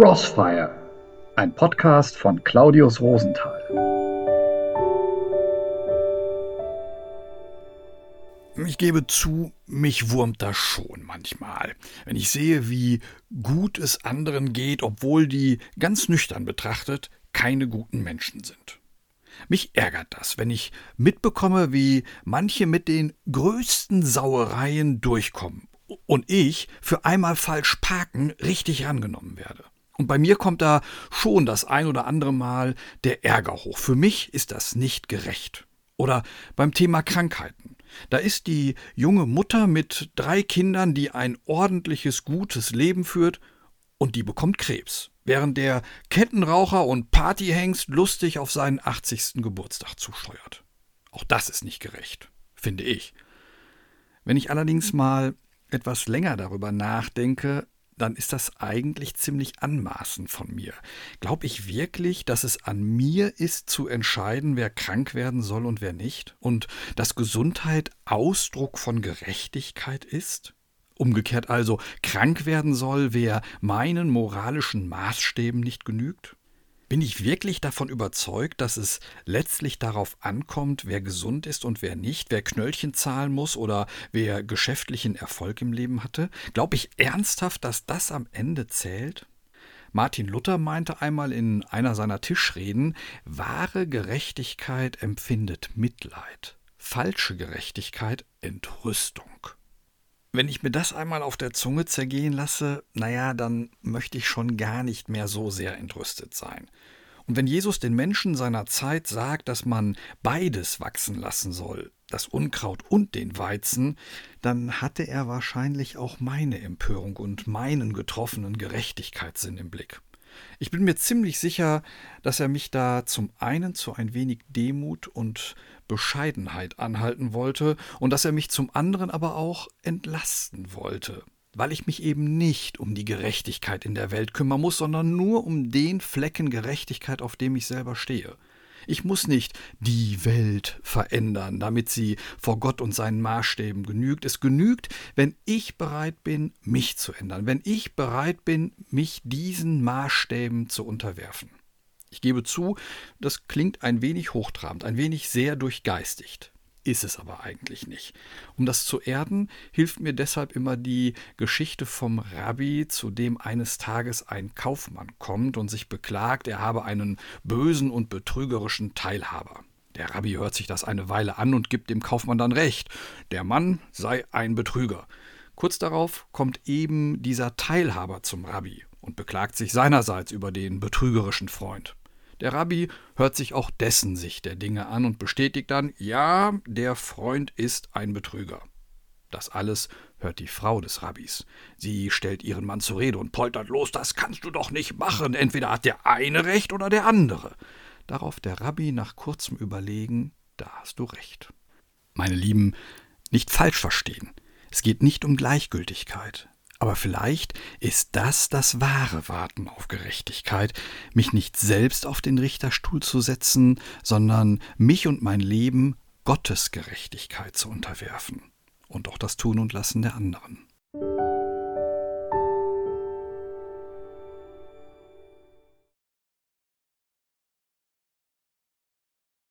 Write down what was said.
Crossfire, ein Podcast von Claudius Rosenthal. Ich gebe zu, mich wurmt das schon manchmal, wenn ich sehe, wie gut es anderen geht, obwohl die, ganz nüchtern betrachtet, keine guten Menschen sind. Mich ärgert das, wenn ich mitbekomme, wie manche mit den größten Sauereien durchkommen und ich für einmal falsch parken richtig rangenommen werde. Und bei mir kommt da schon das ein oder andere Mal der Ärger hoch. Für mich ist das nicht gerecht. Oder beim Thema Krankheiten. Da ist die junge Mutter mit drei Kindern, die ein ordentliches, gutes Leben führt, und die bekommt Krebs, während der Kettenraucher und Partyhengst lustig auf seinen 80. Geburtstag zusteuert. Auch das ist nicht gerecht, finde ich. Wenn ich allerdings mal etwas länger darüber nachdenke, dann ist das eigentlich ziemlich anmaßend von mir. Glaube ich wirklich, dass es an mir ist zu entscheiden, wer krank werden soll und wer nicht? Und dass Gesundheit Ausdruck von Gerechtigkeit ist? Umgekehrt also, krank werden soll, wer meinen moralischen Maßstäben nicht genügt? Bin ich wirklich davon überzeugt, dass es letztlich darauf ankommt, wer gesund ist und wer nicht, wer Knöllchen zahlen muss oder wer geschäftlichen Erfolg im Leben hatte? Glaube ich ernsthaft, dass das am Ende zählt? Martin Luther meinte einmal in einer seiner Tischreden, wahre Gerechtigkeit empfindet Mitleid, falsche Gerechtigkeit Entrüstung. Wenn ich mir das einmal auf der Zunge zergehen lasse, naja, dann möchte ich schon gar nicht mehr so sehr entrüstet sein. Und wenn Jesus den Menschen seiner Zeit sagt, dass man beides wachsen lassen soll, das Unkraut und den Weizen, dann hatte er wahrscheinlich auch meine Empörung und meinen getroffenen Gerechtigkeitssinn im Blick. Ich bin mir ziemlich sicher, dass er mich da zum einen zu ein wenig Demut und Bescheidenheit anhalten wollte und dass er mich zum anderen aber auch entlasten wollte, weil ich mich eben nicht um die Gerechtigkeit in der Welt kümmern muss, sondern nur um den Flecken Gerechtigkeit, auf dem ich selber stehe. Ich muss nicht die Welt verändern, damit sie vor Gott und seinen Maßstäben genügt. Es genügt, wenn ich bereit bin, mich zu ändern, wenn ich bereit bin, mich diesen Maßstäben zu unterwerfen. Ich gebe zu, das klingt ein wenig hochtrabend, ein wenig sehr durchgeistigt ist es aber eigentlich nicht. Um das zu erden, hilft mir deshalb immer die Geschichte vom Rabbi, zu dem eines Tages ein Kaufmann kommt und sich beklagt, er habe einen bösen und betrügerischen Teilhaber. Der Rabbi hört sich das eine Weile an und gibt dem Kaufmann dann recht. Der Mann sei ein Betrüger. Kurz darauf kommt eben dieser Teilhaber zum Rabbi und beklagt sich seinerseits über den betrügerischen Freund. Der Rabbi hört sich auch dessen Sicht der Dinge an und bestätigt dann, ja, der Freund ist ein Betrüger. Das alles hört die Frau des Rabbis. Sie stellt ihren Mann zur Rede und poltert los, das kannst du doch nicht machen, entweder hat der eine recht oder der andere. Darauf der Rabbi nach kurzem Überlegen, da hast du recht. Meine Lieben, nicht falsch verstehen. Es geht nicht um Gleichgültigkeit. Aber vielleicht ist das das wahre Warten auf Gerechtigkeit, mich nicht selbst auf den Richterstuhl zu setzen, sondern mich und mein Leben Gottes Gerechtigkeit zu unterwerfen und auch das Tun und Lassen der anderen.